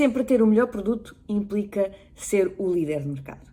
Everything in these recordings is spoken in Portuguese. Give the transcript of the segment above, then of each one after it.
sempre ter o melhor produto implica ser o líder de mercado.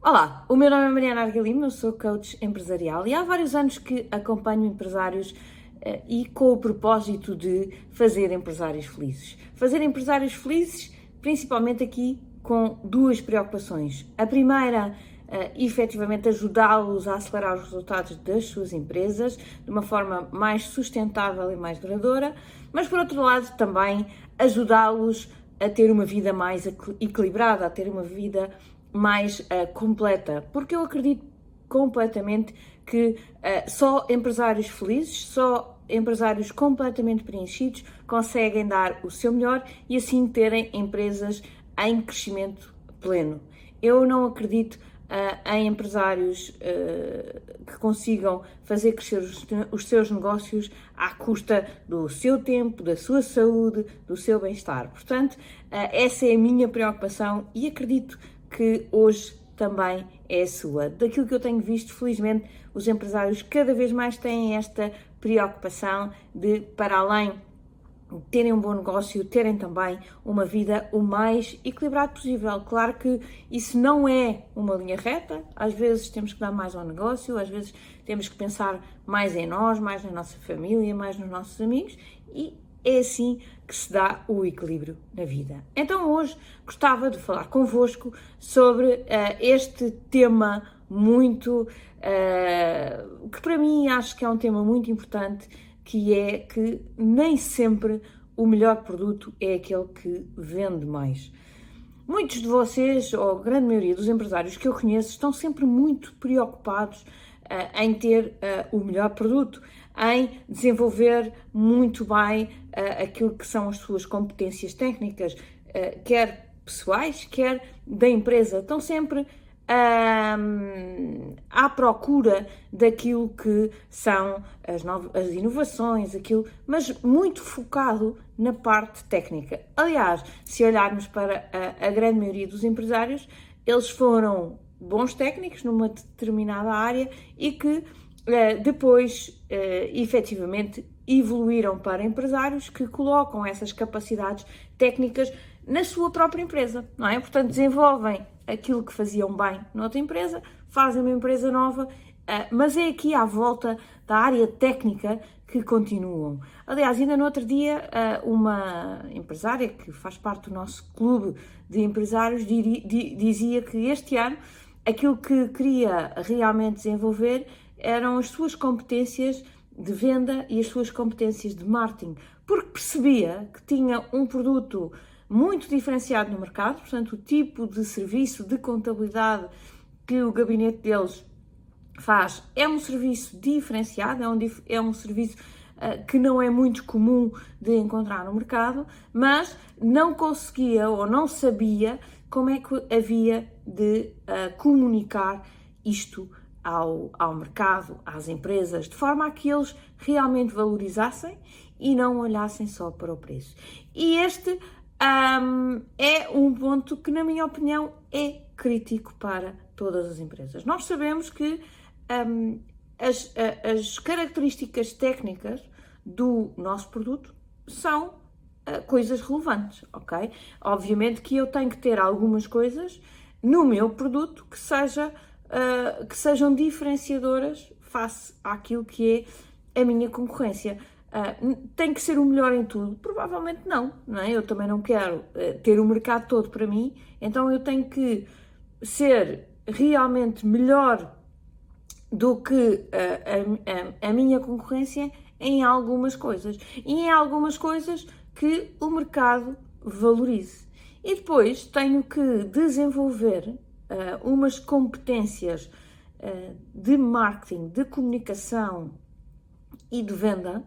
Olá, o meu nome é Mariana Argalima, eu sou coach empresarial e há vários anos que acompanho empresários uh, e com o propósito de fazer empresários felizes. Fazer empresários felizes, principalmente aqui com duas preocupações. A primeira uh, efetivamente ajudá-los a acelerar os resultados das suas empresas de uma forma mais sustentável e mais duradoura, mas por outro lado também ajudá-los a ter uma vida mais equilibrada, a ter uma vida mais uh, completa, porque eu acredito completamente que uh, só empresários felizes, só empresários completamente preenchidos conseguem dar o seu melhor e assim terem empresas em crescimento pleno. Eu não acredito em empresários uh, que consigam fazer crescer os, seus negócios à custa do seu tempo, da sua saúde, do seu bem-estar. Portanto, uh, essa é a minha preocupação e acredito que hoje também é a sua. Daquilo que eu tenho visto, felizmente, os empresários cada vez mais têm esta preocupação de, para além terem um bom negócio, terem também uma vida o mais equilibrada possível. Claro que isso não é uma linha reta, às vezes temos que dar mais ao negócio, às vezes temos que pensar mais em nós, mais na nossa família, mais nos nossos amigos e é assim que se dá o equilíbrio na vida. Então hoje gostava de falar convosco sobre uh, este tema muito uh, que para mim acho que é um tema muito importante que é que nem sempre o melhor produto é aquele que vende mais. Muitos de vocês, ou a grande maioria dos empresários que eu conheço, estão sempre muito preocupados uh, em ter uh, o melhor produto, em desenvolver muito bem uh, aquilo que são as suas competências técnicas, quer pessoais, quer da empresa. Estão sempre à procura daquilo que são as, novas, as inovações, aquilo, mas muito focado na parte técnica. Aliás, se olharmos para a, a grande maioria dos empresários, eles foram bons técnicos numa determinada área e que uh, depois, uh, efetivamente, evoluíram para empresários que colocam essas capacidades técnicas na sua própria empresa, não é? Portanto, desenvolvem aquilo que faziam bem noutra empresa, fazem uma empresa nova, eh, mas é aqui à volta da área técnica que continuam. Aliás, ainda no outro dia, eh, uma empresária que faz parte do nosso clube de empresários dizia que este ano aquilo que queria realmente desenvolver eram as suas competências de venda e as suas competências de marketing, porque percebia que tinha um produto muito diferenciado no mercado, portanto, o tipo de serviço de contabilidade que o gabinete deles faz é um serviço diferenciado, é um, é um serviço uh, que não é muito comum de encontrar no mercado, mas não conseguia ou não sabia como é que havia de uh, comunicar isto ao, ao mercado, às empresas, de forma a que eles realmente valorizassem e não olhassem só para o preço. E este um, é um ponto que, na minha opinião, é crítico para todas as empresas. Nós sabemos que um, as, as, características técnicas do nosso produto são uh, coisas relevantes, ok? Obviamente que eu tenho que ter algumas coisas no meu produto que, seja, uh, que sejam diferenciadoras face àquilo que é a minha concorrência. Uh, tem que ser o melhor em tudo? Provavelmente não, não é? Eu também não quero uh, ter o mercado todo para mim, então eu tenho que ser realmente melhor do que uh, a, a, a, minha concorrência em algumas coisas e em algumas coisas que o mercado valorize. E depois tenho que desenvolver umas competências de marketing, de comunicação e de venda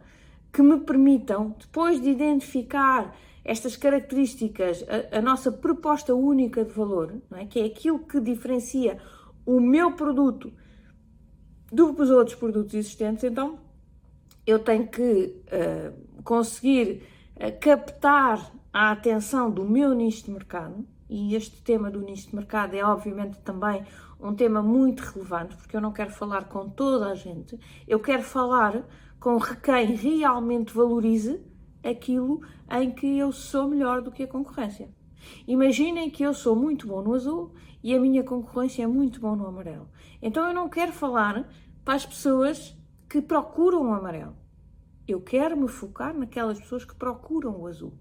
que me permitam, depois de identificar estas características, a, a nossa proposta única de valor, é? que é aquilo que diferencia o meu produto dos outros produtos existentes, então eu tenho que uh, conseguir uh, captar a atenção do meu nicho de mercado, e este tema do nicho de mercado é obviamente também um tema muito relevante, porque eu não quero falar com toda a gente, eu quero falar com quem realmente valorize aquilo em que eu sou melhor do que a concorrência. Imaginem que eu sou muito bom no azul e a minha concorrência é muito bom no amarelo. Então eu não quero falar para as pessoas que procuram o amarelo. Eu quero me focar naquelas pessoas que procuram o azul.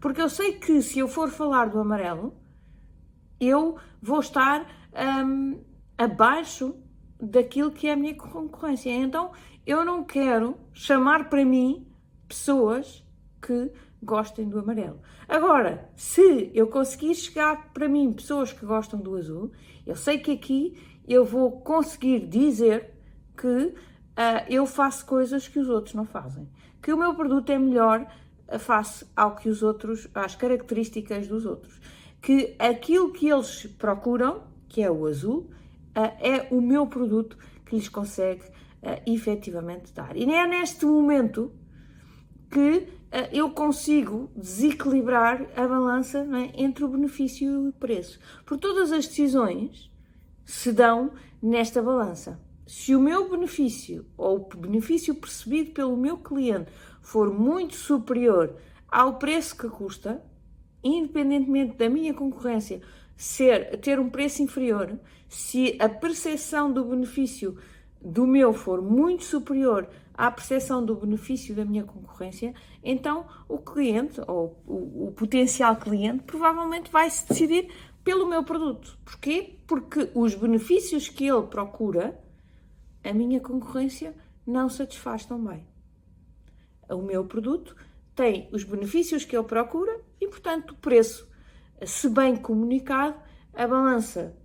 Porque eu sei que se eu for falar do amarelo, eu vou estar um, abaixo daquilo que é a minha concorrência. Então eu não quero chamar para mim pessoas que gostem do amarelo. Agora, se eu conseguir chegar para mim pessoas que gostam do azul, eu sei que aqui eu vou conseguir dizer que uh, eu faço coisas que os outros não fazem, que o meu produto é melhor face ao que os outros, às características dos outros, que aquilo que eles procuram, que é o azul, uh, é o meu produto que lhes consegue uh, efetivamente dar. E é neste momento que uh, eu consigo desequilibrar a balança é, entre o benefício e o preço. Por todas as decisões se dão nesta balança. Se o meu benefício ou o benefício percebido pelo meu cliente for muito superior ao preço que custa, independentemente da minha concorrência ser, ter um preço inferior, se a percepção do benefício do meu for muito superior à percepção do benefício da minha concorrência, então o cliente ou o, o potencial cliente provavelmente vai se decidir pelo meu produto. Porquê? Porque os benefícios que ele procura, a minha concorrência não satisfaz tão bem. O meu produto tem os benefícios que ele procura e, portanto, o preço se bem comunicado, a balança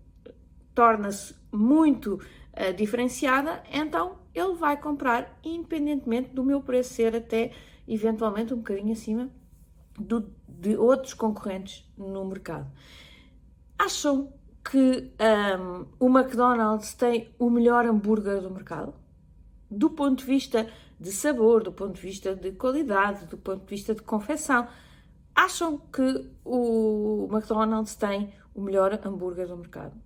torna-se muito uh, diferenciada, então ele vai comprar independentemente do meu preço ser até eventualmente um bocadinho acima do, de outros concorrentes no mercado. Acham que um, o McDonald's tem o melhor hambúrguer do mercado? Do ponto de vista de sabor, do ponto de vista de qualidade, do ponto de vista de confecção, Acham que o McDonald's tem o melhor hambúrguer do mercado?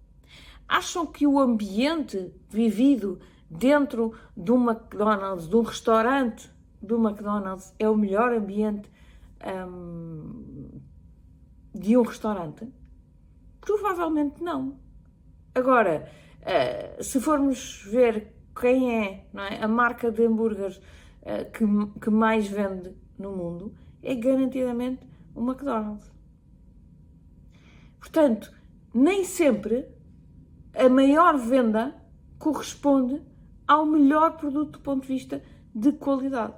Acham que o ambiente vivido dentro do McDonald's, de um restaurante do McDonald's, é o melhor ambiente um, de um restaurante? Provavelmente não. Agora, uh, se formos ver quem é, é, a marca de hambúrgueres uh, que, que mais vende no mundo, é garantidamente o McDonald's. Portanto, nem sempre a maior venda corresponde ao melhor produto do ponto de vista de qualidade.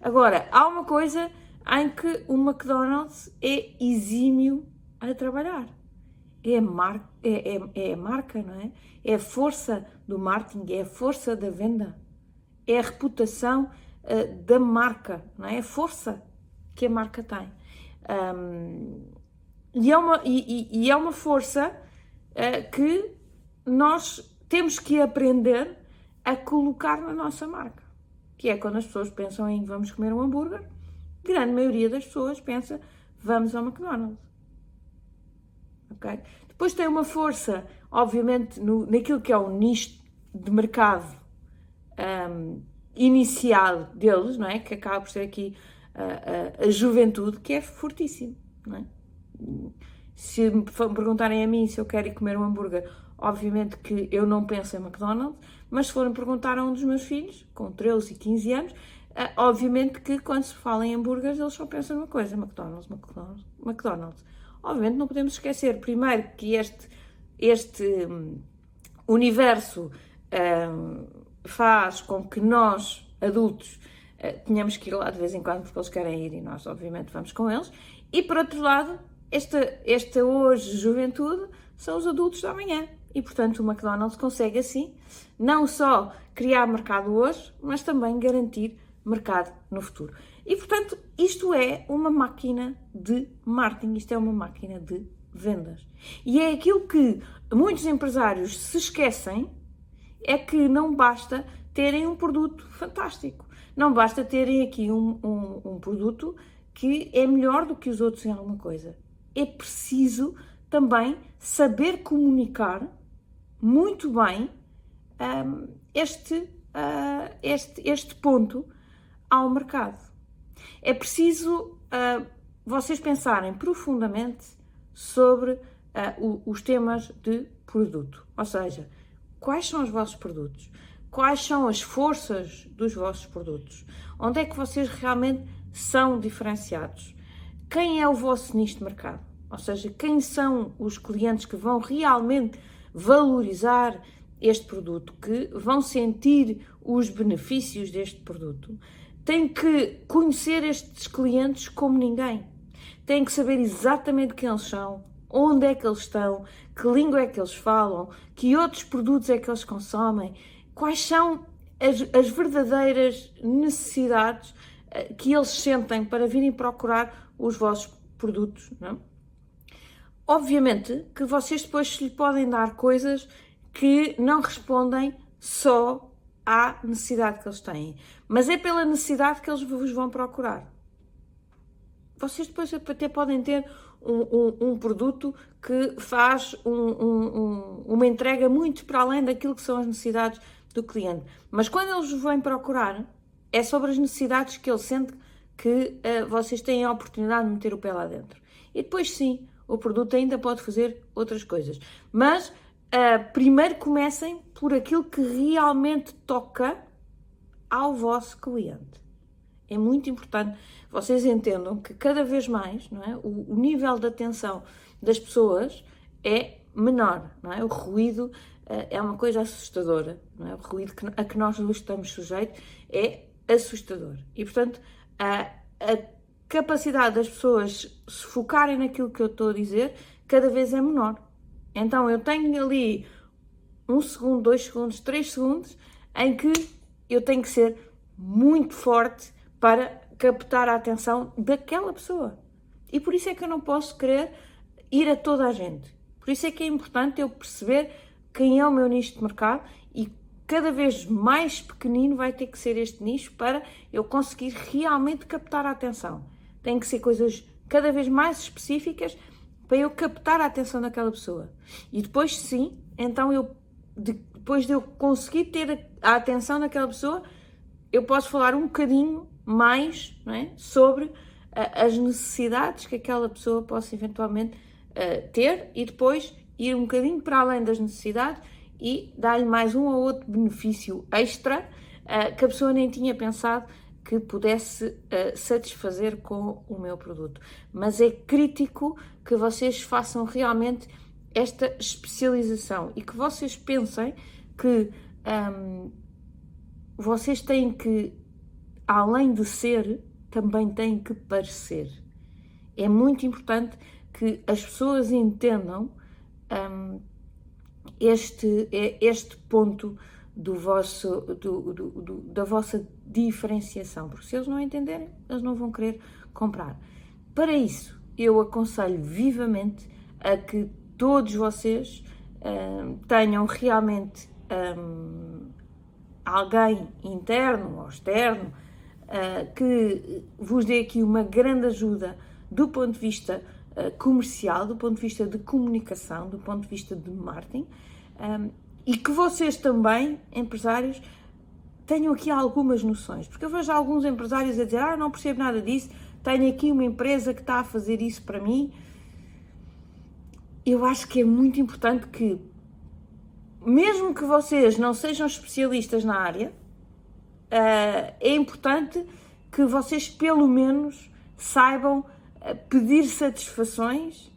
Agora, há uma coisa em que o McDonald's é exímio a trabalhar. É mar é, é, é marca, não é? É a força do marketing, é a força da venda, é a reputação uh, da marca, não é? A força que a marca tem. Um, e, é uma, e, e, é uma força uh, que nós temos que aprender a colocar na nossa marca. Que é quando as pessoas pensam em vamos comer um hambúrguer, grande maioria das pessoas pensa vamos ao McDonald's. Okay? Depois tem uma força, obviamente, no, naquilo que é o nicho de mercado um, inicial deles, não é? Que acaba por ser aqui a, a, a juventude, que é fortíssimo. É? Se me perguntarem a mim se eu quero ir comer um hambúrguer, obviamente que eu não penso em McDonald's, mas se forem perguntar a um dos meus filhos, com 13 e 15 anos, eh, obviamente que quando se fala em hambúrgueres eles só pensam numa coisa, McDonald's, McDonald's, McDonald's. Obviamente não podemos esquecer, primeiro, que este, este um, universo um, faz com que nós, adultos, uh, tínhamos que ir lá de vez em quando porque eles querem ir e nós, obviamente, vamos com eles. E por outro lado, esta, esta hoje juventude são os adultos da manhã. E portanto, o McDonald's consegue assim não só criar mercado hoje, mas também garantir mercado no futuro. E portanto, isto é uma máquina de marketing, isto é uma máquina de vendas. E é aquilo que muitos empresários se esquecem é que não basta terem um produto fantástico. Não basta terem aqui um, um, um produto que é melhor do que os outros em alguma coisa. É preciso também saber comunicar muito bem um, este, uh, este, este ponto ao mercado. É preciso uh, vocês pensarem profundamente sobre uh, o, os temas de produto, ou seja, quais são os vossos produtos, quais são as forças dos vossos produtos, onde é que vocês realmente são diferenciados, quem é o vosso nicho de mercado, ou seja, quem são os clientes que vão realmente valorizar este produto, que vão sentir os benefícios deste produto. Tem que conhecer estes clientes como ninguém. Tem que saber exatamente quem eles são, onde é que eles estão, que língua é que eles falam, que outros produtos é que eles consomem, quais são as, as verdadeiras necessidades eh, que eles sentem para virem procurar os vossos produtos. Não? É? Obviamente que vocês depois lhe podem dar coisas que não respondem só à necessidade que eles têm, mas é pela necessidade que eles vos vão procurar. Vocês depois até podem ter um, um, um produto que faz um, uma entrega muito para além daquilo que são as necessidades do cliente, mas quando eles vos vêm procurar, é sobre as necessidades que ele sente que uh, vocês têm a oportunidade de meter o pé lá dentro. E depois, sim, o produto ainda pode fazer outras coisas. Mas uh, primeiro comecem por aquilo que realmente toca ao vosso cliente. É muito importante vocês entendam que cada vez mais não é, o, o nível de atenção das pessoas é menor, não é? O ruído uh, é uma coisa assustadora, não é? O ruído que, a que nós estamos sujeitos é assustador. E, portanto, a, a capacidade das pessoas se focarem naquilo que eu estou a dizer cada vez é menor. Então eu tenho ali um segundo, dois segundos, três segundos em que eu tenho que ser muito forte para captar a atenção daquela pessoa. E por isso é que eu não posso querer ir a toda a gente. Por isso é que é importante eu perceber quem é o meu nicho de mercado e cada vez mais pequenino vai ter que ser este nicho para eu conseguir realmente captar a atenção. Tem que ser coisas cada vez mais específicas para eu captar a atenção daquela pessoa. E depois, sim, então eu, depois de eu conseguir ter a atenção daquela pessoa, eu posso falar um bocadinho mais é, sobre as necessidades que aquela pessoa possa eventualmente uh, ter e depois ir um bocadinho para além das necessidades e dar-lhe mais um ou outro benefício extra uh, que a pessoa nem tinha pensado que pudesse uh, satisfazer com o meu produto. Mas é crítico que vocês façam realmente esta especialização e que vocês pensem que um, vocês têm que, além de ser, também têm que parecer. É muito importante que as pessoas entendam um, este, este ponto do vosso, do, do, do, da vossa diferenciação, porque se eles não entenderem, eles não vão querer comprar. Para isso, eu aconselho vivamente a que todos vocês uh, tenham realmente um, alguém interno ou externo uh, que vos dê aqui uma grande ajuda do ponto de vista uh, comercial, do ponto de vista de comunicação, do ponto de vista de marketing. Um, e que vocês também, empresários, tenham aqui algumas noções, porque eu vejo alguns empresários a dizer: Ah, não percebo nada disso, tenho aqui uma empresa que está a fazer isso para mim. Eu acho que é muito importante que, mesmo que vocês não sejam especialistas na área, uh, é importante que vocês, pelo menos, saibam uh, pedir satisfações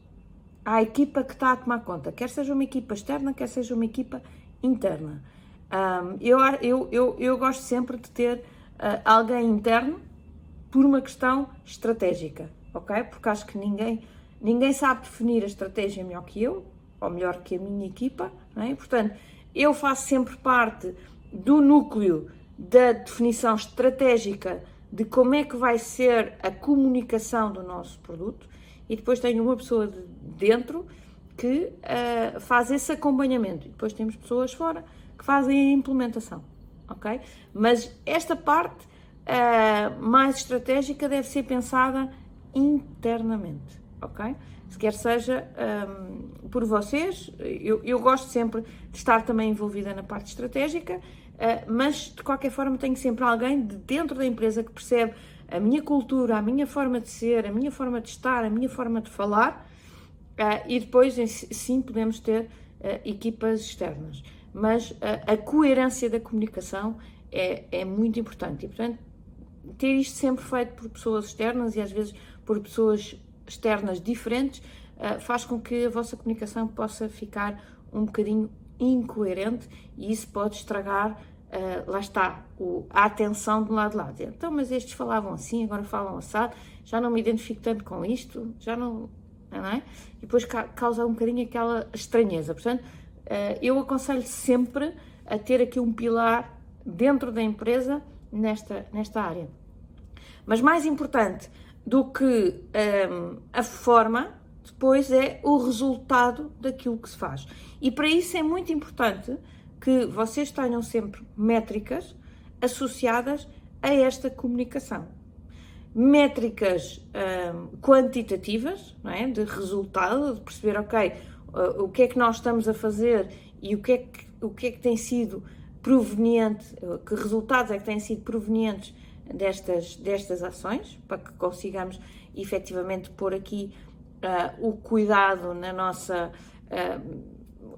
à equipa que está a tomar conta, quer seja uma equipa externa, quer seja uma equipa interna. Um, eu, eu, eu, eu gosto sempre de ter uh, alguém interno por uma questão estratégica, ok? Porque acho que ninguém, ninguém sabe definir a estratégia melhor que eu, ou melhor que a minha equipa, não é? Portanto, eu faço sempre parte do núcleo da definição estratégica de como é que vai ser a comunicação do nosso produto e depois tenho uma pessoa de dentro que uh, faz esse acompanhamento. E depois temos pessoas fora que fazem a implementação, ok? Mas esta parte uh, mais estratégica deve ser pensada internamente, ok? Se quer seja um, por vocês, eu, eu, gosto sempre de estar também envolvida na parte estratégica, uh, mas de qualquer forma tenho sempre alguém de dentro da empresa que percebe a minha cultura, a minha forma de ser, a minha forma de estar, a minha forma de falar, uh, e depois sim podemos ter uh, equipas externas. Mas uh, a coerência da comunicação é, é muito importante e, portanto, ter isto sempre feito por pessoas externas e às vezes por pessoas externas diferentes faz com que a vossa comunicação possa ficar um bocadinho incoerente e isso pode estragar Uh, lá está, a atenção de um lado de lá. Então, mas estes falavam assim, agora falam assado, já não me identifico tanto com isto, já não. não é? E depois ca causa um bocadinho aquela estranheza. Portanto, eu aconselho sempre a ter aqui um pilar dentro da empresa nesta, nesta área. Mas mais importante do que um, ehm, a forma, depois é o resultado daquilo que se faz. E para isso é muito importante que vocês tenham sempre métricas associadas a esta comunicação. Métricas hum, quantitativas, é? de resultado, de perceber, ok, o que é que nós estamos a fazer e o que é que, o que, é que tem sido proveniente, uh, que resultados é que têm sido provenientes destas, destas ações, para que consigamos efetivamente pôr aqui uh, o cuidado na nossa uh,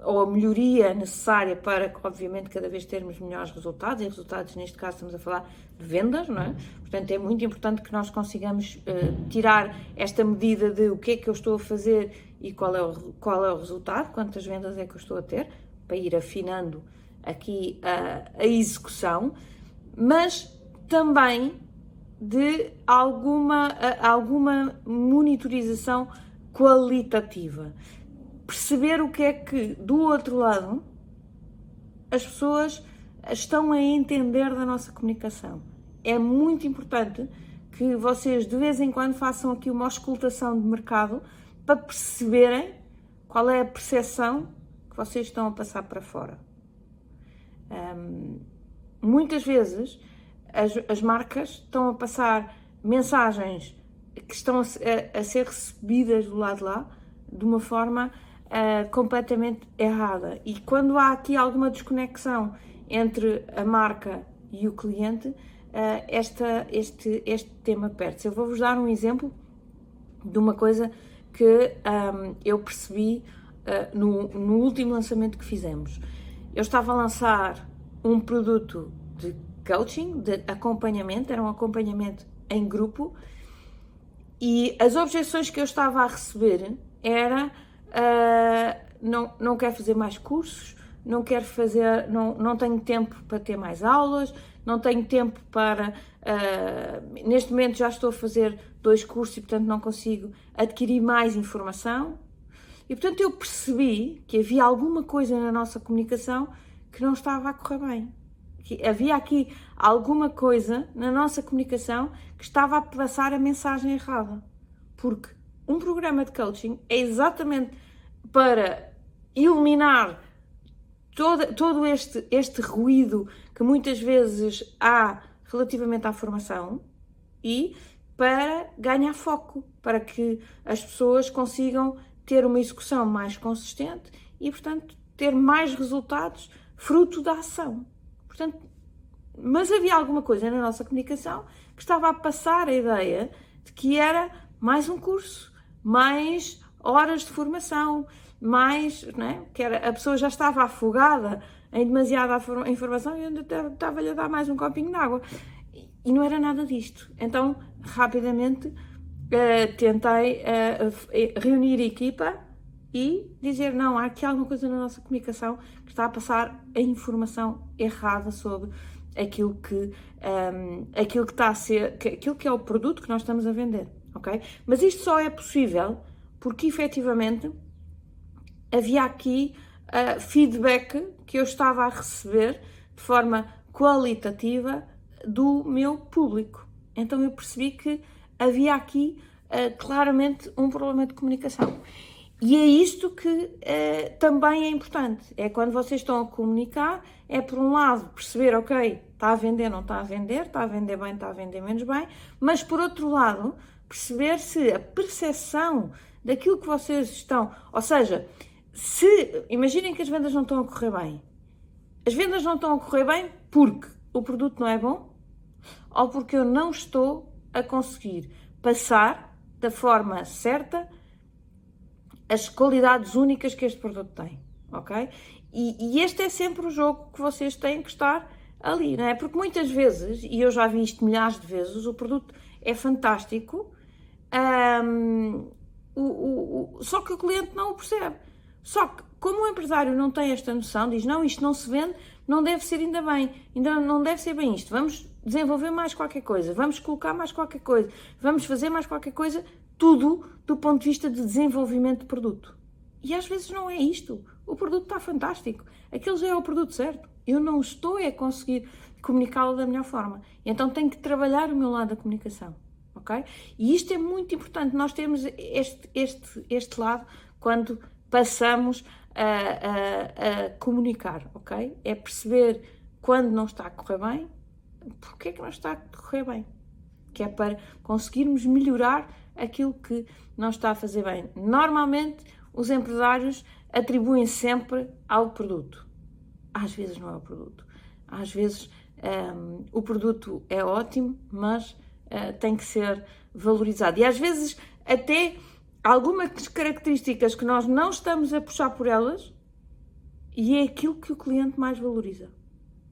ou a melhoria necessária para, obviamente, cada vez termos melhores resultados, e resultados, neste caso, estamos a falar de vendas, não é? Portanto, é muito importante que nós consigamos uh, tirar esta medida de o que é que eu estou a fazer e qual é, o, qual é o resultado, quantas vendas é que eu estou a ter, para ir afinando aqui a, a execução, mas também de alguma, alguma monitorização qualitativa perceber o que é que do outro lado as pessoas estão a entender da nossa comunicação. É muito importante que vocês de vez em quando façam aqui uma auscultação de mercado para perceberem qual é a percepção que vocês estão a passar para fora. Um, muitas vezes as, as, marcas estão a passar mensagens que estão a, a, a ser recebidas do lado de lá de uma forma uh, completamente errada. E quando há aqui alguma desconexão entre a marca e o cliente, uh, esta, este, este tema perde-se. Eu vou-vos dar um exemplo de uma coisa que um, eu percebi uh, no, no último lançamento que fizemos. Eu estava a lançar um produto de coaching, de acompanhamento, era um acompanhamento em grupo, e as objeções que eu estava a receber era uh, não, não quero fazer mais cursos, não quero fazer, não, não tenho tempo para ter mais aulas, não tenho tempo para. Uh, neste momento já estou a fazer dois cursos e, portanto, não consigo adquirir mais informação. E, portanto, eu percebi que havia alguma coisa na nossa comunicação que não estava a correr bem. Que havia aqui alguma coisa na nossa comunicação que estava a passar a mensagem errada. Porque um programa de coaching é exatamente para eliminar todo, todo este, este ruído que muitas vezes há relativamente à formação e para ganhar foco, para que as pessoas consigam ter uma execução mais consistente e, portanto, ter mais resultados fruto da ação. Portanto, mas havia alguma coisa na nossa comunicação que estava a passar a ideia de que era mais um curso, mais horas de formação, mais, né, que era, a pessoa já estava afogada em demasiada informação e eu estava-lhe a dar mais um copinho de água. E não era nada disto. Então, rapidamente, uh, tentei uh, reunir equipa e dizer, não, há aqui alguma coisa na nossa comunicação que está a passar a informação errada sobre aquilo que, um, ehm, aquilo que está a ser, que, aquilo que é o produto que nós estamos a vender, ok? Mas isto só é possível porque efetivamente havia aqui uh, feedback que eu estava a receber de forma qualitativa do meu público. Então eu percebi que havia aqui uh, claramente um problema de comunicação. E é isto que uh, também é importante. É quando vocês estão a comunicar, é por um lado perceber, ok, está a vender, não está a vender, está a vender bem, está a vender menos bem, mas por outro lado, perceber se a percepção daquilo que vocês estão, ou seja, se imaginem que as vendas não estão a correr bem, as vendas não estão a correr bem porque o produto não é bom ou porque eu não estou a conseguir passar da forma certa as qualidades únicas que este produto tem, ok? E, e, este é sempre o jogo que vocês têm que estar ali, não é? Porque muitas vezes, e eu já vi isto milhares de vezes, o produto é fantástico, o, o, o, só que o cliente não o percebe. Só que, como o empresário não tem esta noção, diz: não, isto não se vende, não deve ser ainda bem, ainda não deve ser bem isto, vamos desenvolver mais qualquer coisa, vamos colocar mais qualquer coisa, vamos fazer mais qualquer coisa, tudo do ponto de vista de desenvolvimento de produto. E às vezes não é isto. O produto está fantástico, aquele já é o produto certo. Eu não estou a conseguir comunicá-lo da melhor forma. Então tenho que trabalhar o meu lado da comunicação. Ok? E isto é muito importante, nós temos este, este, este lado quando passamos a, a, a, comunicar, ok? É perceber quando não está a correr bem, porque é que não está a correr bem. Que é para conseguirmos melhorar aquilo que não está a fazer bem. Normalmente, os empresários atribuem sempre ao produto. Às vezes não é o produto. Às vezes um, o produto é ótimo, mas uh, tem que ser valorizado. E às vezes até algumas características que nós não estamos a puxar por elas e é aquilo que o cliente mais valoriza.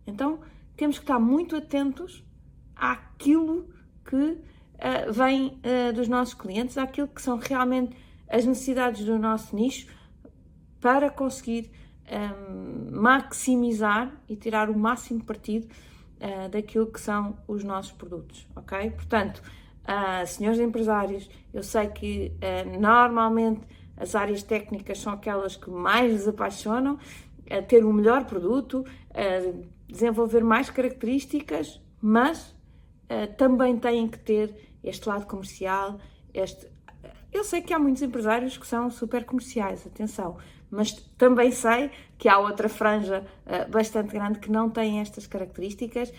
Então temos que estar muito atentos àquilo que uh, vem uh, dos nossos clientes, àquilo que são realmente as necessidades do nosso nicho para conseguir um, maximizar e tirar o máximo partido uh, daquilo que são os nossos produtos, ok? Portanto, Uh, senhores empresários, eu sei que uh, normalmente as áreas técnicas são aquelas que mais lhes apaixonam, uh, ter um melhor produto, desenvolver mais características, mas também têm que ter este lado comercial. Este... Eu sei que há muitos empresários que são super comerciais, atenção, mas também sei que há outra franja bastante grande que não tem estas características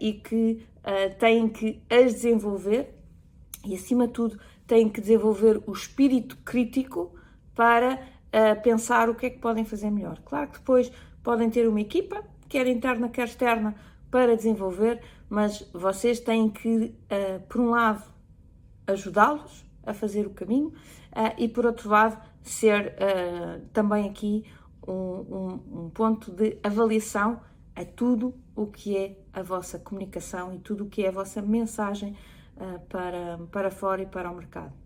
e que uh, têm que as desenvolver e, acima de tudo, têm que desenvolver o espírito crítico para uh, pensar o que é que podem fazer melhor. Claro que depois podem ter uma equipa, quer interna, quer externa, para desenvolver, mas vocês têm que, uh, por um lado, ajudá-los a fazer o caminho uh, e, por outro lado, ser também aqui um, um, um ponto de avaliação a tudo o que é a vossa comunicação e tudo o que é a vossa mensagem uh, para, para fora e para o mercado.